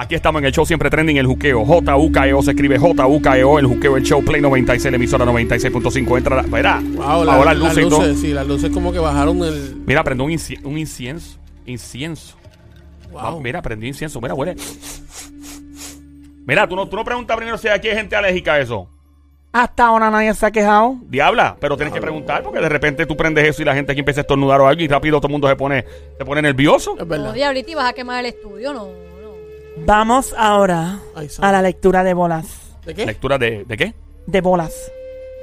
Aquí estamos en el show siempre trending, el juqueo. J-U-K-E-O se escribe J-U-K-E-O, el juqueo, el show Play 96, la emisora 96.5. Entra, la- verá. Wow, la- ahora las luces luces, sí, las luces como que bajaron el. Mira, prende un, inci- un incienso. Incienso. Wow. Mira, prendí incienso. Mira, huele. Mira, tú no, tú no preguntas primero si aquí hay gente alérgica a eso. Hasta ahora nadie se ha quejado. Diabla, pero tienes que preguntar porque de repente tú prendes eso y la gente aquí empieza a estornudar o algo y rápido todo el mundo se pone, se pone nervioso. Es No, verdad. diablita, y vas a quemar el estudio, no, no. Vamos ahora Ay, a la lectura de bolas. ¿De qué? ¿Lectura de, de qué? De bolas.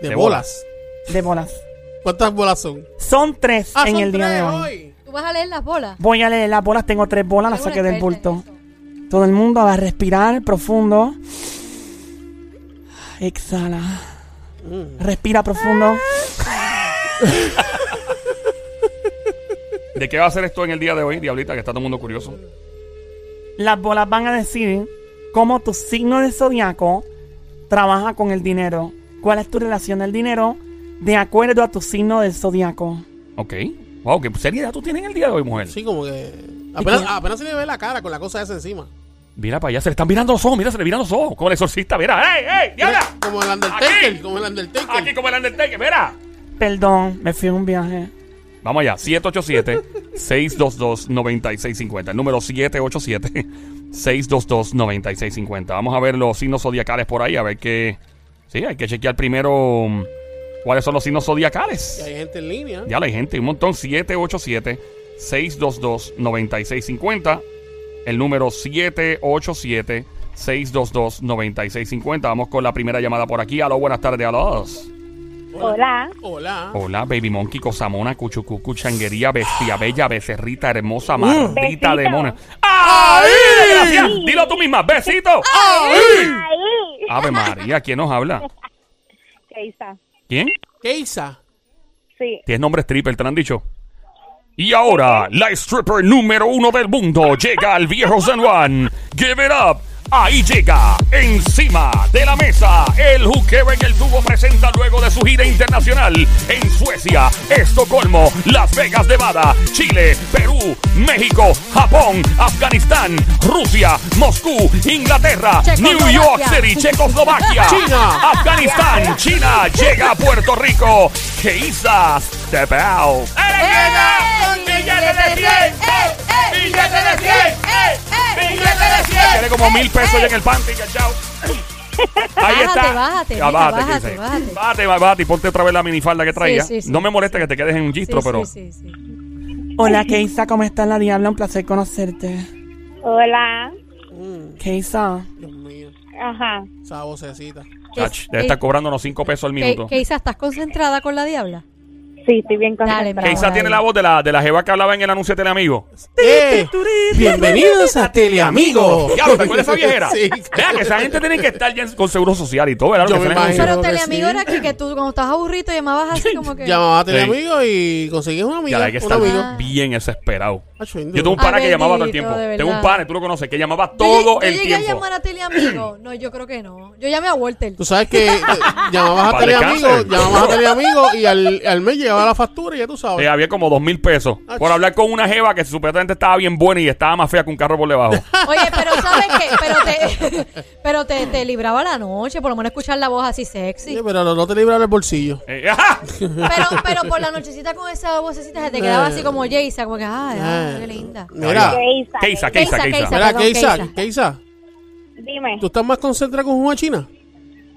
De, de bolas. De bolas. ¿Cuántas bolas son? Son tres Ah, en son el día de hoy. hoy. ¿Tú vas a leer las bolas? Voy a leer las bolas. Tengo tres bolas, las saqué del bulto. Todo el mundo va a respirar profundo. Exhala. Mm. Respira profundo. ¿De qué va a ser esto en el día de hoy, Diablita? Que está todo el mundo curioso. Las bolas van a decir cómo tu signo de zodiaco trabaja con el dinero. ¿Cuál es tu relación del dinero de acuerdo a tu signo del zodiaco? Ok. Wow, qué seriedad tú tienes en el día de hoy, mujer. Sí, como que. Apenas, apenas se le ve la cara con la cosa esa encima. Mira para allá, se le están mirando los ojos, mira, se le miran los ojos. Como el exorcista, mira. ¡Ey, ey, diabla! Como el Undertaker. Aquí. Como el Undertaker. Aquí como el Undertaker, mira. Perdón, me fui en un viaje. Vamos allá, 787-622-9650. El número 787-622-9650. Vamos a ver los signos zodiacales por ahí, a ver qué. Sí, hay que chequear primero um, cuáles son los signos zodiacales. hay gente en línea. Ya la hay gente, un montón. 787-622-9650. El número 787-622-9650. Vamos con la primera llamada por aquí. Aló, buenas tardes, aló. Hola. Hola. Hola, Baby Monkey, Cosamona, Cuchucucu, Changuería, Bestia Bella, Becerrita, Hermosa, Maldita Besito. Demona. ¡Ay! Gracias. Dilo tú misma, besito. Ahí. Ave María, ¿quién nos habla? Keisa. ¿Quién? Keisa. Sí. Tienes nombre stripper, te lo han dicho. Y ahora, la stripper número uno del mundo llega al viejo San Juan. Give it up. Ahí llega, encima de la mesa, el juqueo en el tubo presenta luego de su gira internacional en Suecia, Estocolmo, Las Vegas, Nevada, Chile, Perú, México, Japón, Afganistán, Rusia, Moscú, Inglaterra, New. York City, Checoslovaquia, China. Afganistán, China, llega a Puerto Rico. Keisa Step Out. Tiene como mil pesos ya en el panty, chao. Ahí Bájate, está. bájate, Ya, mija, bájate, bájate, Keisa. bájate. Bájate, bájate y ponte otra vez la minifalda que traía. Sí, sí, sí. no me molesta que te quedes en un Sí, gistro, pero. sí, sí, sí. Hola, Keisa, ¿cómo está la diabla? Un placer conocerte. Hola. Mm, Keisa, Dios mío. Ajá. Esa vocecita. Chach, debe estar cobrándonos cinco pesos al minuto. ¿Qué, Isa, estás concentrada con la diabla? Sí, estoy bien Dale, concentrada. Keisa tiene la voz de la, de la jeva que hablaba en el anuncio de Teleamigo. ¡Eh! Bienvenidos a Teleamigo. Diablo, ¿te acuerdas de esa viejera? Sí. Vea que esa gente tiene que estar ya con seguro social y todo, ¿verdad? Yo me imagino. Pero que teleamigo sí. era que, que tú cuando estabas aburrido llamabas así como que... Llamaba a Sí. Teleamigo y conseguías una amiga. Ya hay que un estar amigo. Ah. bien desesperado. Yo tengo un pana que llamaba todo el tiempo. Tengo un pana, tú lo conoces, que llamaba Yo todo el yo llegué tiempo. a llamar a teleamigo. No, yo creo que no. Yo llamé a Walter. Tú sabes que eh, llamabas a Teleamigo, llamabas a Teleamigo y al, al mes llegaba la factura y ya tú sabes. Eh, había como dos mil pesos Ach. por hablar con una jeva que supuestamente estaba bien buena y estaba más fea que un carro por debajo. Oye, pero ¿sabes qué? Pero te, pero te, te libraba la noche, por lo menos escuchar la voz así sexy. Sí, pero no, no te libras del bolsillo. Eh, ¡ajá! Pero, pero por la nochecita con esa vocecita se te quedaba así como Jaysa, como que, ay, ay, qué linda. Mira, Keisa. Keisa, Keisa, mira, Keisa. Keisa, Dime. ¿tú estás más concentrada con Juan China?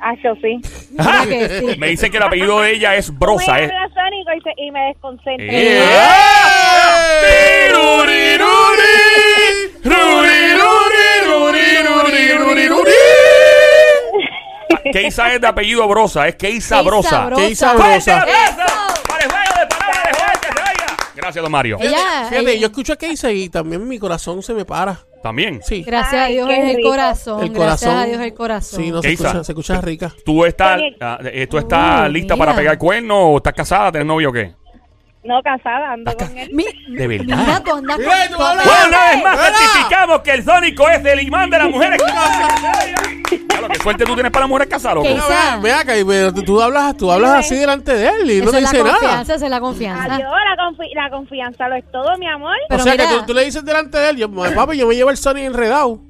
Ah, yo sí. Que sí. Me dicen que el apellido de ella es me Brosa, ¿eh? hablas sónico y, se- y me desconcentra. ¡Eh! Keisa es de apellido Brosa, es Keisa Brosa. Brosa. Keisa ¡Fuerte Brosa. para el juego de palabras de Juan, que se! Gracias, don Mario. Ella, Fíjate, ella- yo escucho a Keisa y también mi corazón se me para. También. Sí, gracias a Dios qué es el rico. corazón. el Gracias corazón. a Dios el corazón. Sí, no se escucha, se escucha rica. ¿Tú estás, Oye. ah, eh, ¿tú estás lista mira. para pegar cuernos o estás casada, tienes novio o qué? No, casada, ando con él. Mi- De verdad. Mira, tú andas Mira, con- tú hablas- Bueno, una vez más ¡Fuera! certificamos que el Sónico es el imán de las mujeres suerte tú tienes para mujeres casadas, loco. Ve, ve acá, pero tú, tú hablas, tú hablas así delante de él y no Esa te es la dice nada. confianza, esa es la confianza. Adiós, la, confi- la confianza lo es todo, mi amor. Pero o sea mira, que tú, tú le dices delante de él, yo, papi, yo me llevo el Sony enredado.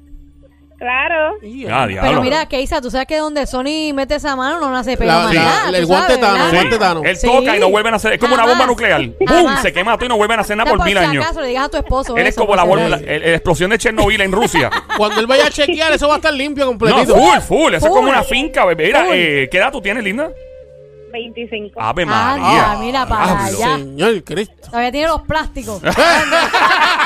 Claro. Y- Ah, diablo. Pero mira, Keisa, tú sabes que donde Sony mete esa mano no nace pelo La- más la- nada, el tú guante sabes, tano, ¿verdad? el guante tano. Él Sí. toca y no vuelven a hacer. Es como una bomba nuclear. ¡Bum! Jamás. Se quema todo y no vuelven a hacer nada por mil si años. acaso, le digas a tu esposo Él es eso, como la, por si bomba- la, la explosión de Chernobyl en Rusia. Cuando él vaya a chequear, eso va a estar limpio No, completito. full, full. Eso es como Full. una finca, bebé. Mira, Full. eh, ¿qué edad tú tienes, linda? 25. Ave Ah, María. mira para allá. Señor Cristo. Todavía tiene los plásticos.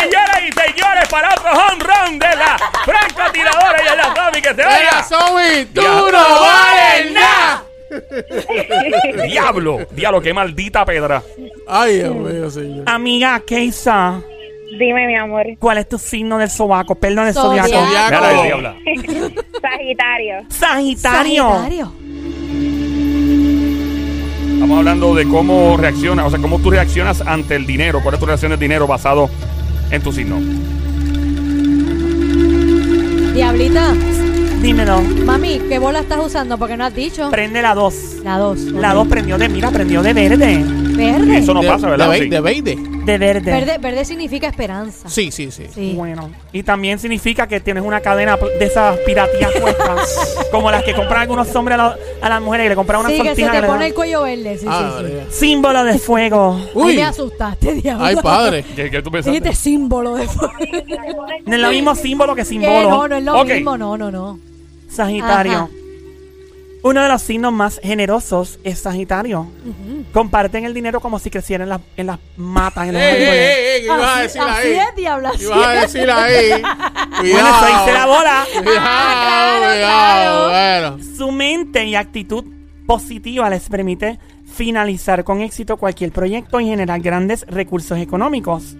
señoras y señores, para otro home run de la francotiradora y de la Tommy que se vaya! Zombie, tú no vales nada. ¡Diablo! ¡Diablo, qué maldita pedra! Ay, Dios mío, señor. Amiga, Keisa, Dime, mi amor. ¿cuál es tu signo del sobaco? Perdón, del Zodiaco. Sagitario. Sagitario. Sagitario. Estamos hablando de cómo reacciona, o sea, cómo tú reaccionas ante el dinero. ¿Cuál es tu reacción del dinero basado en tu signo? Diablita, Dímelo. mami, ¿qué bola estás usando? Porque no has dicho. Prende la 2. La dos. La 2 prendió de, mira, prendió de verde. Verde. Eso no De- pasa, ¿verdad? De, Sí. de veinte. De verde. Verde, verde significa esperanza. Sí, sí, sí. Sí. Bueno, y también significa que tienes una cadena de esas piratías puestas, como las que compran algunos hombres a, la- a las mujeres y le compran una Sí, que se sortija te pone el cuello verde. Sí, Ah, sí, sí. Símbolo de fuego. Ay, Uy. me asustaste, diablo. Ay, padre. ¿Qué, qué tú pensaste? Dijiste símbolo de fuego. No es lo mismo símbolo que símbolo. No, no es lo Ok. mismo. No, no, no. Sagitario. Ajá. Uno de los signos más generosos es Sagitario. Comparten el dinero como si creciera en, las- en las matas. En los Ey, ey, árboles. ey, ey, ¿qué ibas a decir así ahí? es, diablo. ¿Qué Así ibas a decir ahí? Bueno, eso la bola. Cuidado, Ah, claro, cuidado. Bueno. Su mente y actitud positiva les permite finalizar con éxito cualquier proyecto y generar grandes recursos económicos.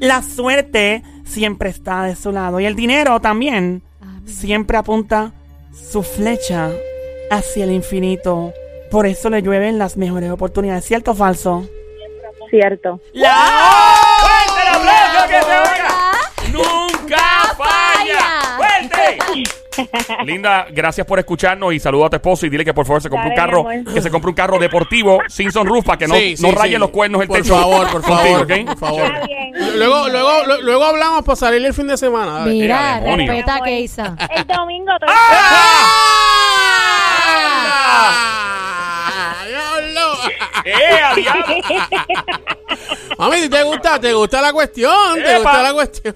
La suerte siempre está de su lado y el dinero también Amén. siempre apunta su flecha hacia el infinito. Por eso le llueven las mejores oportunidades. ¿Cierto o falso? Cierto. ¡Fuerte el aplauso que se oiga! ¡Nunca falla! ¡Fuerte! Linda, gracias por escucharnos y saluda a tu esposo y dile que por favor se compre un carro, que se compre un carro deportivo sin sunroof para que no, Sí, sí, no raye sí. los cuernos el por techo. Favor, por contigo, favor, ¿ok? por favor. Está bien. Luego, luego, lu- luego hablamos para salir el fin de semana. dale. Mira, demonio. respeta a Keisa. El domingo. todo- ¡Ah! ¡Diablo! ¡Eh, a diablo! Mami, ¿te gusta? ¿Te gusta la cuestión? ¿Te Epa. gusta la cuestión?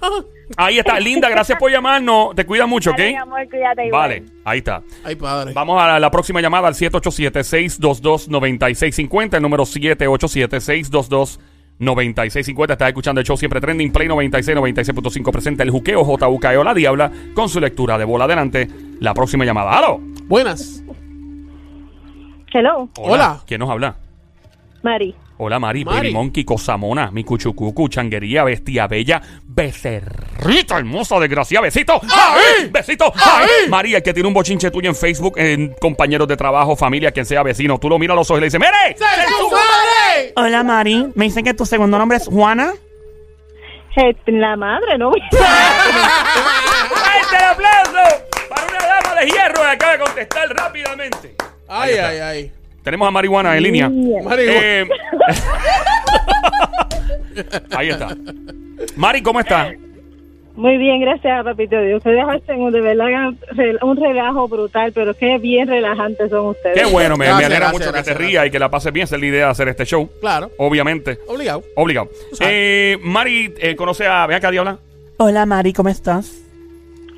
Ahí está, Linda, gracias por llamarnos. Te cuida mucho, ¿ok? Dale, mi amor, cuídate igual. Vale, ahí está. Ay, padre. Vamos a la, la próxima llamada al 787-622-9650. El número 787-622-9650. Estás escuchando el show Siempre Trending. Play 96, 96.5 presenta el juqueo JUKEO La Diabla con su lectura de bola adelante. La próxima llamada. ¡Halo! Buenas. Hello, Hola. ¿Quién nos habla? Mari. Hola, Mari. Mari. Baby Monkey, Cosamona, mi cuchucucu, changuería, bestia bella, becerrita hermosa, desgraciada. ¡Besito! ¡Ahí! ¡Besito! ¡Ahí! María, el que tiene un bochinche tuyo en Facebook, en compañeros de trabajo, familia, quien sea vecino. Tú lo miras a los ojos y le dices, ¡Mire! ¡Se su madre! Hola Mari, me dicen que tu segundo nombre es Juana. La madre, ¿no? ¡Fuerte el aplauso! Para una dama de hierro que acaba de contestar rápidamente. Ay, ay, ay. Tenemos a Marihuana en línea. Mari, Eh, ahí está. Mari, ¿cómo está? Muy bien, gracias, papito Dios. Ustedes hacen de verdad un relajo brutal, pero qué bien relajantes son ustedes. Qué bueno, me, me Gracias, alegra gracias, mucho gracias, que te rías y que la pases bien. Esa es la idea de hacer este show. Claro. Obviamente. Obligado. Obligado. Eh, Mari, eh, ¿conoce a... Ven acá, Diabla. Hola Mari, ¿cómo estás?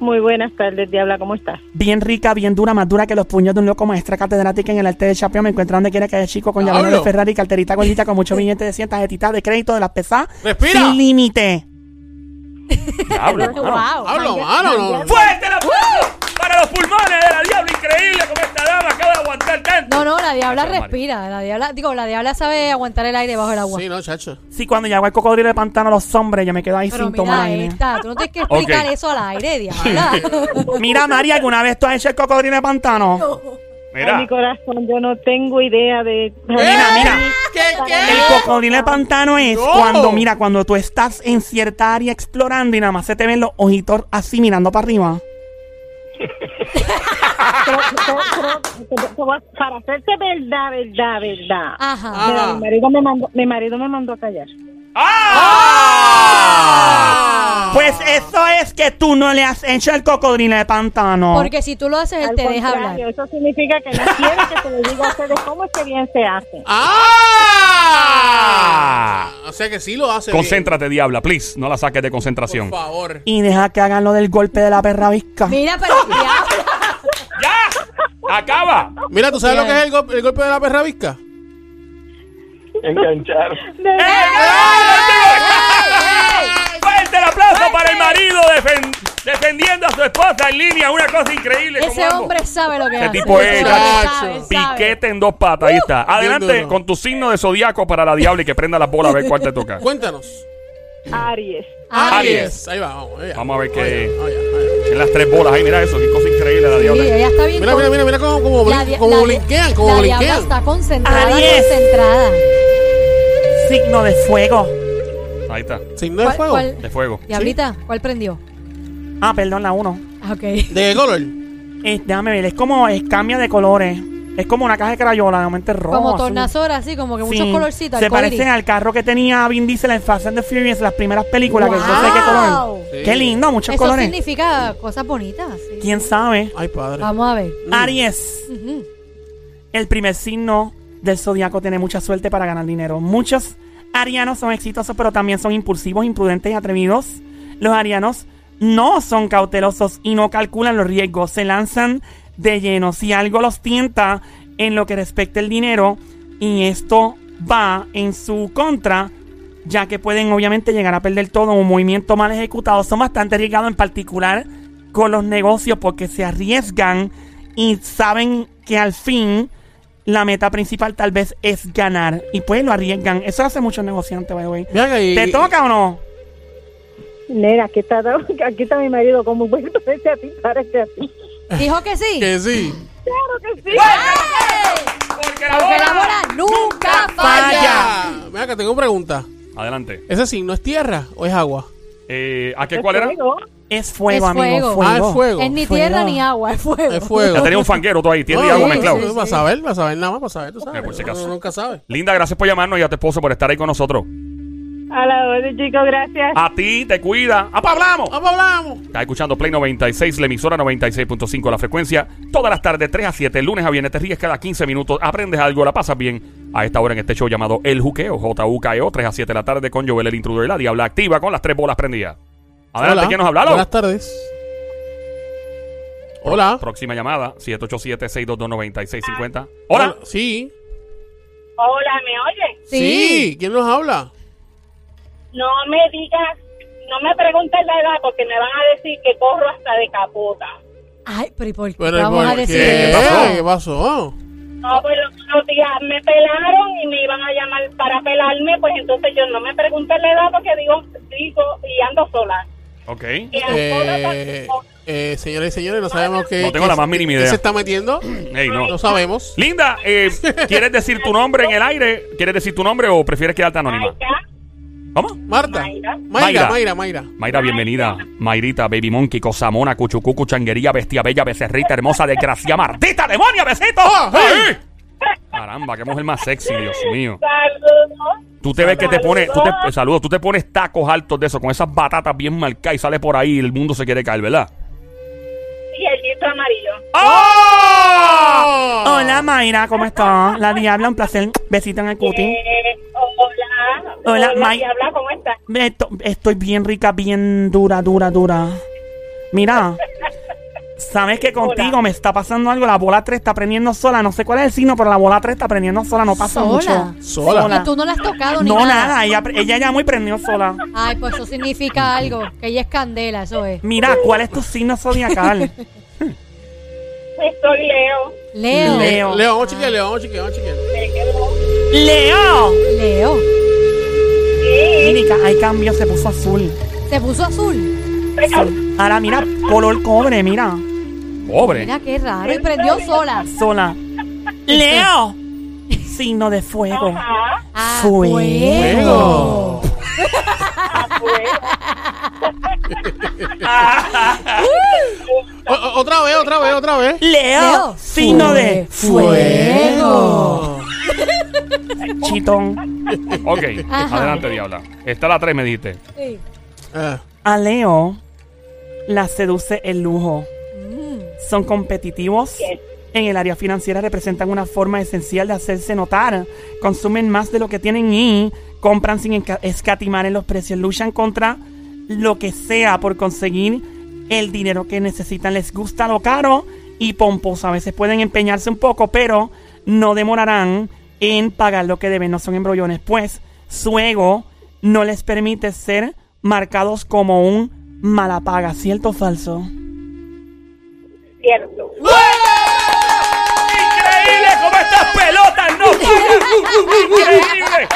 Muy buenas tardes, Diabla, ¿cómo estás? Bien rica, bien dura, más dura que los puños de un loco maestra catedrática en el arte de Champion. Me encuentro donde quiera que haya chico con llavero de. Ferrari, carterita gordita con mucho billete de 100 tarjetitas de crédito de las pesadas. Respira. Sin límite. Diablo. mano. wow. Hablo, mano. No. ¡Fuerte el aplauso para los pulmones de la Diabla! Increíble como esta dama acaba de aguantar tanto. No, no, la diabla respira. La diabla, digo, la diabla sabe aguantar el aire bajo el agua. Sí, no, chacho. Sí, cuando llego al cocodrilo de pantano los hombres, yo me quedo ahí Pero sin tomar mira aire. esta, tú no tienes que explicar Ok. eso al aire, diabla. Mira, Mari, ¿alguna vez tú has hecho el cocodrilo de pantano? Ay, Mira. mi corazón, yo no tengo idea de... Mira, mira. ¿Qué, qué? El cocodrilo de pantano es No. cuando, mira, cuando tú estás en cierta área explorando y nada más se te ven los ojitos así mirando para arriba. Pero- pero- pero- pero- pero- para hacerte verdad, verdad, verdad. Ajá. Mira, Ah. mi marido me mandó, mi marido me mandó a callar. ¡Ah! Pues eso es que tú no le has hecho el cocodrilo de pantano. Porque si tú lo haces, él Al te deja hablar. Eso significa que no quiere que se le diga a ustedes cómo es que bien se hace. ¡Ah! O sea que sí lo hace. bien. Concéntrate, diabla, please. No la saques de Por concentración. favor. Y deja que hagan lo del golpe de la perra visca. Mira, pero diablo. ¡Ya! ¡Acaba! Mira, ¿tú sabes lo que es el, gol- el golpe de la perra visca? Enganchar. ¡Fuerte el aplauso para el marido defen- defendiendo a su esposa en línea! Una cosa increíble. Ese hombre sabe lo que Ese hace. tipo es, sabe, sabe. Piquete en dos patas, ahí está. Adelante con tu signo de zodiaco para la diabla y que prenda la bola a ver cuál te toca. Cuéntanos. Aries. Aries. Ahí va, vamos. allá. Vamos a ver qué-. En las tres bolas, ahí mira eso, qué cosa increíble la Sí, diabla. ella está bien. Mira, con- mira, mira, mira cómo, cómo, La blinquean, cómo La diabla blinquean. está concentrada, Aries. concentrada. Signo de fuego. Ahí está, Signo de ¿Cuál- fuego. cuál- de fuego. Diablita, ¿cuál prendió? Ah, perdón, la uno. Ah, ok. ¿De qué color? Eh, déjame ver, es como, es, cambia de colores. Es como una caja de crayola, de momento es rojo. Como azul. tornasol, así, como que muchos Sí, colorcitos. Se arcoíris. parecen al carro que tenía Vin Diesel en Fast and the Furious, las primeras películas, que no sé qué color. ¡Wow! Sí. Qué lindo, muchos Eso colores. significa cosas bonitas. sí. ¿Quién sabe? Ay, padre. Vamos a ver. Mm. Aries, Ujú. el primer signo del zodiaco tiene mucha suerte para ganar dinero. Muchos arianos son exitosos, pero también son impulsivos, imprudentes y atrevidos. Los arianos no son cautelosos y no calculan los riesgos. Se lanzan de lleno. Si algo los tienta en lo que respecta el dinero, y esto va en su contra, ya que pueden obviamente llegar a perder todo un movimiento mal ejecutado. Son bastante arriesgados en particular con los negocios porque se arriesgan y saben que al fin la meta principal tal vez es ganar. Y pues lo arriesgan. Eso hace muchos negociantes, by the way. Vean ahí. ¿Te toca o no? Nena, aquí está, aquí está mi marido, como bueno, parece a ti, parece a ti. Dijo que sí. Que sí. Claro que sí. Porque Porque la bola nunca falla. ¡Vaya! Vean que tengo una pregunta. Adelante. ¿Ese signo es tierra o es agua? Eh, ¿A qué cuál era? Fuego. Es fuego, Es amigo. fuego. Ah, es fuego. Es ni Fuego. tierra ni agua, es fuego. Es fuego. Ya tenía un fanguero tú ahí, tierra y agua sí, mezclado. sí, Vas a ver, vas a ver nada más, vas a ver, tú sabes. Eh, por si acaso. Uno nunca sabe. Linda, gracias por llamarnos y a tu esposo por estar ahí con nosotros. A la orden, chicos, gracias. A ti, te cuida. ¡Apa, hablamos! Vamos, hablamos. Estás escuchando Play 96, la emisora 96.5, la frecuencia. Todas las tardes, 3 a 7, lunes a viernes. Te ríes cada 15 minutos, aprendes algo, la pasas bien. A esta hora en este show llamado El Juqueo, J-U-K-E-O, 3 E a 7 de la tarde con Joel el Intruder y la Diabla activa con las tres bolas prendidas. Adelante, Hola. ¿quién nos habla? Buenas tardes. Hola. Próxima llamada, 787-622-9650. Hola. Sí. Hola, ¿me oye? Sí. ¿Quién nos habla? No me digas, no me preguntes la edad porque me van a decir que corro hasta de capota. Ay, pero ¿y por qué Pero, vamos a ¿por decir qué? pasó? ¿Qué pasó? No, pues los días me pelaron y me iban a llamar para pelarme, pues entonces yo no me pregunté la edad porque digo, digo, y ando sola. Ok. Eh, eh, señores y señores, no sabemos qué. No tengo qué- la más mínima qué idea. se está metiendo? Ey, no. No sabemos. Linda, eh, ¿quieres decir tu nombre en el aire? ¿Quieres decir tu nombre o prefieres quedarte anónima? ¿Cómo? Marta. Mayra. Mayra, Mayra, Mayra. Mayra, bienvenida. Mayrita, Baby Monkey, Cosamona, Cuchucucu, Changuería, Bestia Bella, Becerrita, Hermosa, Desgracia, Martita, Demonia, Besito. ¡Ay! Caramba, qué mujer más sexy, Dios mío. saludos. Tú te ves que te pones, tú te, saludos, tú te pones tacos altos de eso, con esas batatas bien marcadas y sales por ahí y el mundo se quiere caer, ¿verdad? Y el amarillo. ¡Oh! Hola Mayra, ¿cómo estás? La Diabla, un placer. Besito en el cuti. Eh, hola. Hola, Hola, May- Diabla, ¿cómo estás? Esto- Estoy bien rica, bien dura, dura, dura. Mira, sabes que contigo me está pasando algo. La bola 3 está prendiendo sola. No sé cuál es el signo, pero la bola 3 está prendiendo sola. No pasa ¿Sola? mucho. Sola. Y tú no la has tocado ni No, nada. nada. Ella, ella llamó y prendió sola. Ay, pues eso significa algo. Que ella es candela, eso es. Mira, ¿cuál es tu signo zodiacal? Soy Leo. Leo. Leo. Leo, vamos a chequear, Leo, vamos a chequear, vamos a chequear. Me quedo. ¡Leo! Leo. Sí. Mira, hay cambio, se puso azul. Se puso azul. Ahora mira, color cobre, mira. Pobre. Mira qué raro. Y prendió sola. Sola. Leo. Signo de fuego. Ajá. Ah, Fuego. O- o- otra vez, otra vez, otra vez. Leo. Leo. Signo de Fuego. Chitón. Ok, Ajá. adelante, Diabla. Está la 3, me dijiste. Sí. Ah, A Leo la seduce el lujo. Son competitivos. En el área financiera representan una forma esencial de hacerse notar. Consumen más de lo que tienen y compran sin escatimar en los precios. Luchan contra lo que sea por conseguir el dinero que necesitan. Les gusta lo caro y pomposo. A veces pueden empeñarse un poco, pero no demorarán en pagar lo que deben. No son embrollones, pues su ego no les permite ser marcados como un malapaga. ¿Cierto o falso? Cierto. ¡Increíble cómo estas pelotas no! ¡Increíble!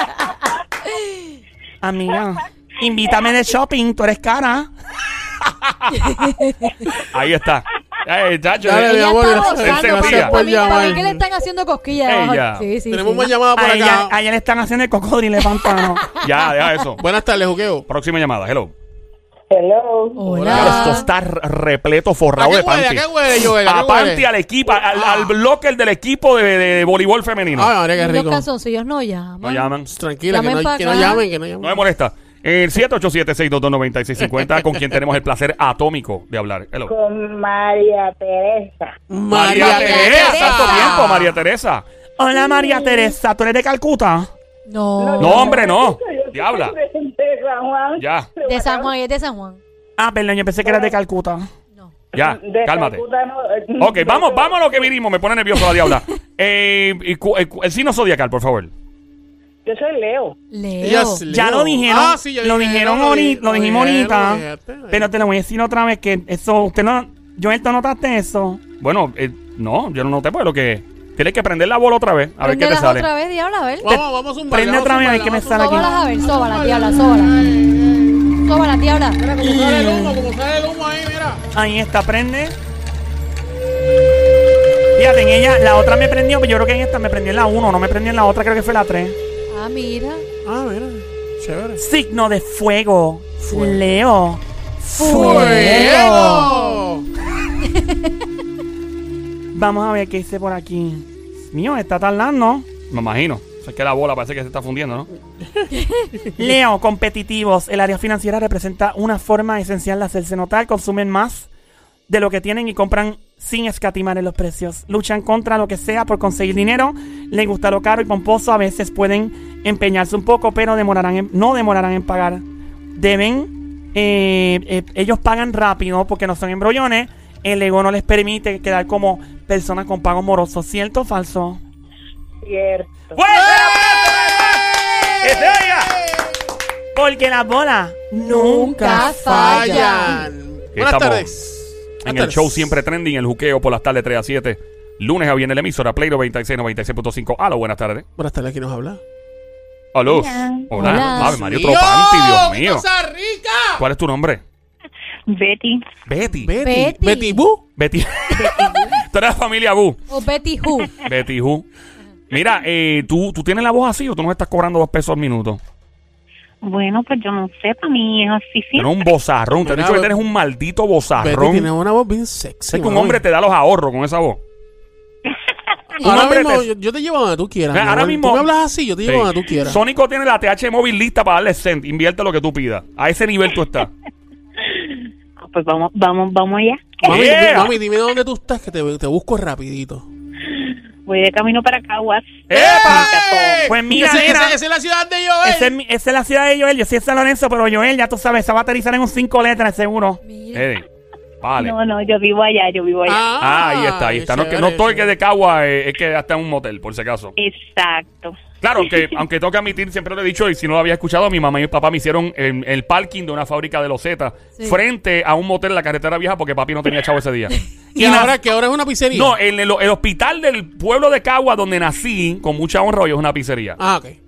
Amiga, invítame de shopping, tú eres cara. Ahí está. Eh, chacho, Dale, eh, mi Ella amor, está gozando, pero por para mí- para que le están haciendo cosquillas. Ella. abajo. Sí, sí, Tenemos sí. más llamadas por A ella, acá. a ella le están haciendo el cocodrilo de pantano. Ya, deja eso. Buenas tardes, Juqueo. Próxima llamada, hello. Hello. Claro, esto Hola. está repleto, forrado ¿A de qué huele? ¿A panty. qué huele, Joel? ¿A qué A panty huele? al equipo, al, al bloque del equipo de, de- de voleibol femenino. Ay, María, qué Los rico. calzoncillos no llaman. no llaman. Tranquila, que Llamen no, que no llamen, que no No me llamen. molesta. El 787-622-9650, con quien tenemos el placer atómico de hablar. Hello. Con María Teresa. María Teresa. Teresa, tanto tiempo, María Teresa. Hola María Teresa, ¿tú eres de Calcuta? No. No, hombre, no. Diabla. de San Juan. Ya, De San Juan, es de San Juan. Ah, perdón, yo pensé que eras de Calcuta. No. ya, De cálmate. Calcuta, no, eh, Ok, vamos, vamos a lo que vinimos. Me pone nervioso la diabla. Eh, y cu- el, cu- el signo zodiacal, por favor. Yo soy Leo. Leo. Ya lo dijeron, Ah, sí, ya lo dije, dijeron lo ahorita, dije, lo dijimos dijeron, ahorita, lo dijiste. pero te lo voy a decir otra vez que eso, usted no, Joel, ¿tú notaste eso? Bueno, eh, no, yo no noté porque lo que. Tienes que prender la bola otra vez, a ver qué te Préndelas sale. otra vez, diabla, a ver. Vamos, vamos a zumbar. Prende otra vez, a ver qué me sale aquí. Sóbalas a ver, sóbalas, diabla, sóbalas. Sóbalas, diabla. Mira cómo sale el humo, como sale el humo ahí, mira. Ahí está, prende. Fíjate, en ella, la otra me prendió, pero yo creo que en esta me prendió en la 1, no me prendió en la otra, creo que fue la 3. Ah, mira. Ah, mira. Chévere. Signo de fuego. Fuego. Leo. ¡Fuego! Vamos a ver qué dice por aquí. Mío, está tardando. Me imagino. O sea, es que la bola parece que se está fundiendo, ¿no? Leo, competitivos. El área financiera representa una forma esencial de hacerse notar. Consumen más de lo que tienen y compran sin escatimar en los precios. Luchan contra lo que sea por conseguir dinero. Les gusta lo caro y pomposo. A veces pueden empeñarse un poco, pero demorarán en- no demorarán en pagar. Deben, eh, eh, ellos pagan rápido porque no son embrollones. El ego no les permite quedar como personas con pagos morosos. ¿Cierto o falso? Cierto. ¡Es ella! Porque las bolas Nunca fallan. Buenas estamos. tardes. En Buenas el show siempre trending, el juqueo por las tardes 3 a 7. Lunes a viernes la emisora Play 96, 96.5. Aló, buenas tardes. Buenas tardes, ¿quién nos habla? Aló. Hola. Hola. Hola. Ave María, otro panty, Dios mío. ¡Cosa rica! ¿Cuál es tu nombre? Betty. Betty. Betty. Betty. Betty Boo. Betty. Tú eres la familia Bu. O Betty Who. Betty Who. Mira, eh, ¿tú, ¿tú tienes la voz así o tú nos estás cobrando dos pesos al minuto? Bueno, pues yo no sé, para mí es así, sí. Tienes un bozarrón. Te he Mira, dicho que tienes un maldito Betty bozarrón. tiene una voz bien sexy. Sé que un hombre te da los ahorros con esa voz. Un Ahora hombre mismo, te- yo, yo te llevo donde tú quieras. Mira, mi ahora amor. mismo- Tú me hablas así, yo te llevo Sí. donde tú quieras. Sónico tiene la TH móvil lista para darle cent. Invierte lo que tú pidas. A ese nivel tú estás. Ah, Pues vamos, vamos, vamos allá. Mami, Yeah. dime, mami, dime dónde tú estás, que te, te busco rapidito. Voy de camino para Caguas. ¡Epa! Pues mira, Ese- nena, ese- esa es la ciudad de Joel. esa es, mi- esa es la ciudad de Joel. Yo soy de San Lorenzo, pero Joel, ya tú sabes, se va a aterrizar en un cinco letras, seguro. Mira. Vale. No, no, yo vivo allá, yo vivo allá. Ah, ahí está, ahí está. No, que no estoy que de Cagua, eh, es que hasta en un motel, por si acaso. Exacto. Claro, aunque, aunque tengo que admitir, siempre lo he dicho, y si no lo había escuchado, mi mamá y mi papá me hicieron en el parking de una fábrica de losetas Sí. frente a un motel en la carretera vieja porque papi no tenía chavo ese día. Y ahora que ahora es una pizzería. No, en el, el hospital del pueblo de Cagua, donde nací, con mucha honra, hoy es una pizzería. Ah, ok.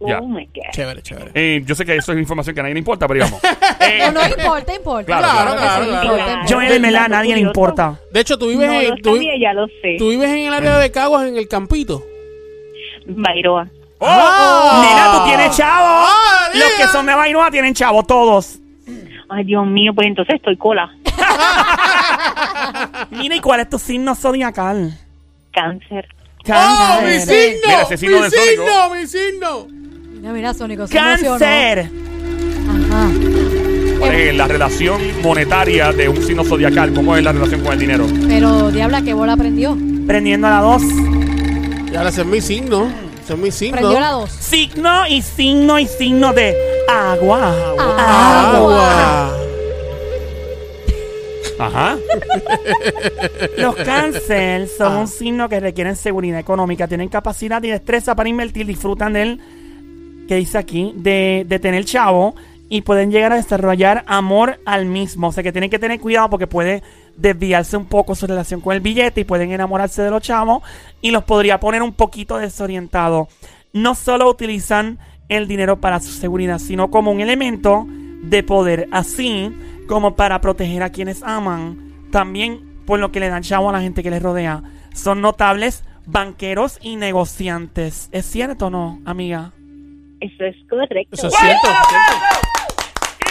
Oh my God. Chévere, chévere. Eh, yo sé que eso es información que a nadie le importa, pero digamos. Eh, No, no importa, importa. Claro, claro, claro, sí, claro. importa, importa. Joel, en verdad, a nadie le importa. De hecho, tú vives, No en, tú, sabía, ya lo sé. tú vives en el área de Caguas, en el Campito. Bairoa. ¡Oh! Ah. Nena, tú tienes chavo. Ah, Los que son de Bainoa tienen chavo, todos. Ay, Dios mío, pues entonces estoy cola. Mira, ¿y cuál es tu signo zodiacal? Cáncer. ¡Oh, mi signo! Mira, ese signo ¡Mi del Sónico. signo! ¡Mi signo! Mira, mira, Sónico. se emocionó. Cáncer. Ajá. ¿Cuál es la relación monetaria de un signo zodiacal? ¿Cómo es la relación con el dinero? Pero, diabla, ¿qué bola prendió? Prendiendo a la 2. Y ahora ese es mi signo. Ese es mi signo. Prendió la dos. Signo y signo y signo de agua. Agua. Ajá. Los cáncer son un signo que requieren seguridad económica, tienen capacidad y destreza para invertir, disfrutan del, que dice aquí, de, de tener chavo y pueden llegar a desarrollar amor al mismo. O sea que tienen que tener cuidado porque puede desviarse un poco su relación con el billete y pueden enamorarse de los chavos y los podría poner un poquito desorientados. No solo utilizan el dinero para su seguridad, sino como un elemento de poder, así como para proteger a quienes aman. También por lo que le dan chavo a la gente que les rodea. Son notables banqueros y negociantes. ¿Es cierto o no, amiga? Eso es correcto. Eso es cierto.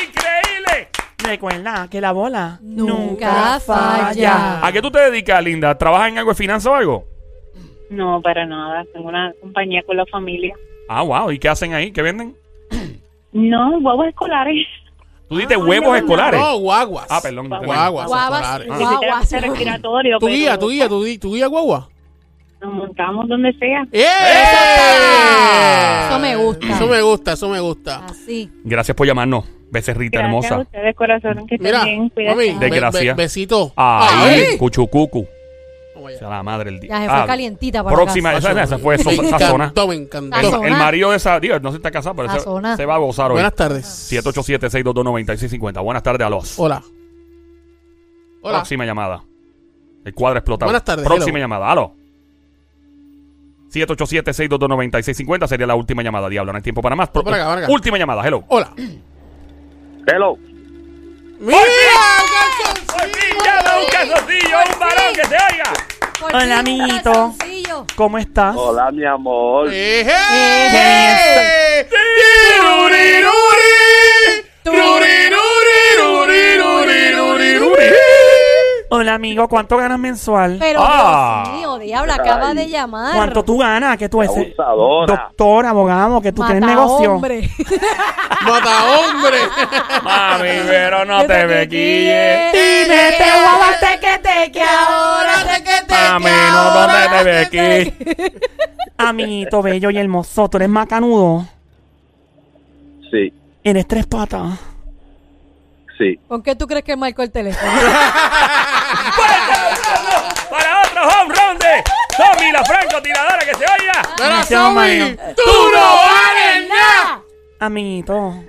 ¡Increíble! Recuerda que la bola Nunca falla. ¿A qué tú te dedicas, Linda? ¿Trabajas en algo de finanzas o algo? No, para nada. Tengo una compañía con la familia. Ah, wow. ¿Y qué hacen ahí? ¿Qué venden? No, huevos escolares. Tú dices Ah, huevos no, escolares. No, guaguas. Ah, perdón. Guaguas. Guaguas. escolares. Guaguas. Respiratorio. Tu guía, tu guía, tu, guía- tu guía guagua. Nos montamos donde sea. ¡Eh! Eso me gusta. Eso me gusta, eso me gusta. Así. Gracias por llamarnos. Becerrita Gracias a hermosa. ustedes, corazón. Que estén Mira, bien. mami, Cuídate. De be- gracia. be- besito. Ay, Ay. cuchucucu. Allá. Sea la madre del día. Ya se fue calientita para Próxima, la esa, esa fue Me so- sazona. encantó, me encantó. El, el marido de esa, digo, no se está casado, pero se, se va a gozar hoy. Buenas tardes. 787-622-9650. Buenas tardes a los. Hola. Hola. Próxima llamada. El cuadro explotado. Buenas tardes, Próxima hello. llamada. Aló. 787-622-9650 sería la última llamada, diablo. No hay tiempo para más. Pro- Por acá, por acá. Última llamada, hello. Hola. Hello. ¡Mira! Un calzoncillo, un varón que se oiga. Por Hola, fin, amiguito. ¿Cómo estás? Hola, mi amor. ¡Eh, Eh, Hola, amigo. ¿Cuánto ganas mensual? Pero Ah. Dios mío, diabla, acaba Ay. de llamar. ¿Cuánto tú ganas? Que tú eres Abusadora. doctor, abogado, que tú Mata tienes negocio. hombre. ¡Mata hombre! Mami, pero no Que te me quilles. Dime, te guabaste que te que ahora. Ahora que te Mami, que no donde te aquí. Amiguito bello y hermoso, tú eres macanudo. Sí, Eres tres patas. Sí. ¿Con qué tú crees que marcó el teléfono? Para otro home run de Tommy la franco tiradora que se oiga. Mira, Demasiado Sammy, mareo. ¡Tú no vales nada! Amiguito,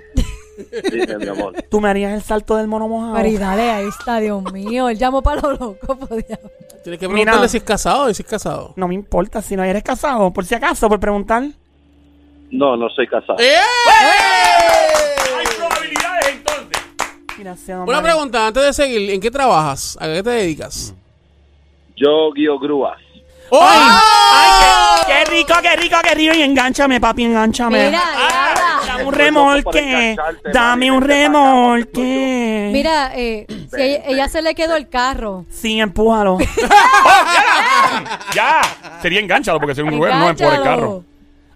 Dime, mi amor. tú me harías el salto del mono mojado. Mari, dale, ahí está, Dios mío. Él llamó para los locos, por Dios. Tienes que Mira. preguntarle si es casado o si es casado. No me importa si no eres casado, por si acaso, por preguntar. No, no soy casado. ¡Eh! Hay probabilidades entonces. Una pregunta antes de seguir. ¿En qué trabajas? ¿A qué te dedicas? Yo guío grúas. ¡Ay! ¡Ay, qué, qué rico, qué rico, qué rico! Y enganchame, papi, enganchame. Mira. Dame un remolque. Dame un remolque. Mira, eh, si ella, ella se le quedó el carro. Sí, empújalo. Ya. Sería enganchado porque soy un mujer, no es por el carro.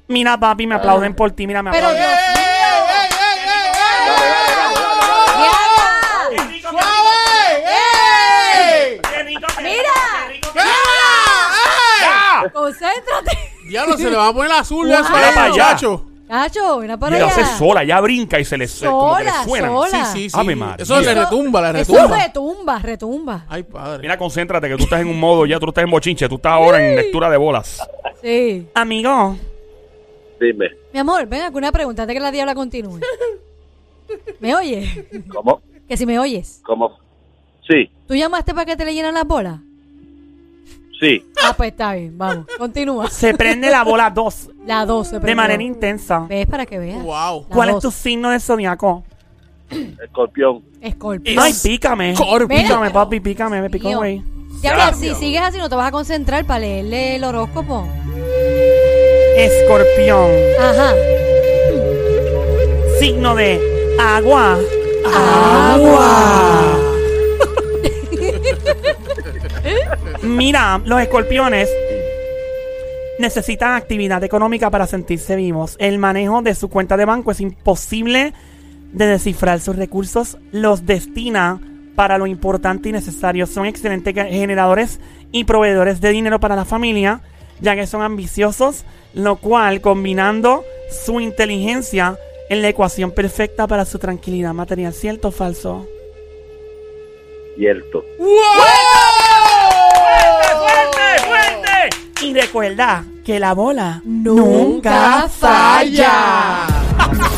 Mira, papi, me aplauden por ti. Mira, me Pero aplauden. Dios Concéntrate. Diablo, se le va a poner azul Guau. eso para muchacho. Cacho, mira para Y lo allá. hace sola, ya brinca y se le, se- como que le Sola, suena. sola. Sí, sí, sí. Ave María. Eso le retumba, le Eso retumba. retumba, retumba. Ay, padre. Mira, concéntrate que tú estás en un modo ya, tú estás en bochinche, tú estás ahora en lectura de bolas. Sí. Amigo, Dime, Mi amor, ven una pregunta antes que la diabla continúe. ¿Me oyes? ¿cómo? Que si me oyes. ¿Cómo? Sí, ¿Tú llamaste para que te le llenan las bolas? Sí. Ah, pues está bien, vamos. Continúa. se prende la bola 2 La 12. de manera intensa. ¿Ves para que veas? Wow. La ¿Cuál es dos. tu signo de zodiaco? Escorpión. Escorpio. Ay, pícame. Corpio. Pícame, papi, pícame, me picó, Mío. güey. Ya. si sigues así no te vas a concentrar para leerle el horóscopo. Escorpión. Ajá. Signo de agua. Agua. Mira, los escorpiones necesitan actividad económica para sentirse vivos. El manejo de su cuenta de banco es imposible de descifrar sus recursos, los destina para lo importante y necesario. Son excelentes ge- generadores y proveedores de dinero para la familia, ya que son ambiciosos, lo cual combinando su inteligencia en la ecuación perfecta para su tranquilidad material. ¿Cierto o falso? Cierto. ¡Fuerte, fuerte! Y recuerda que la bola Nunca falla.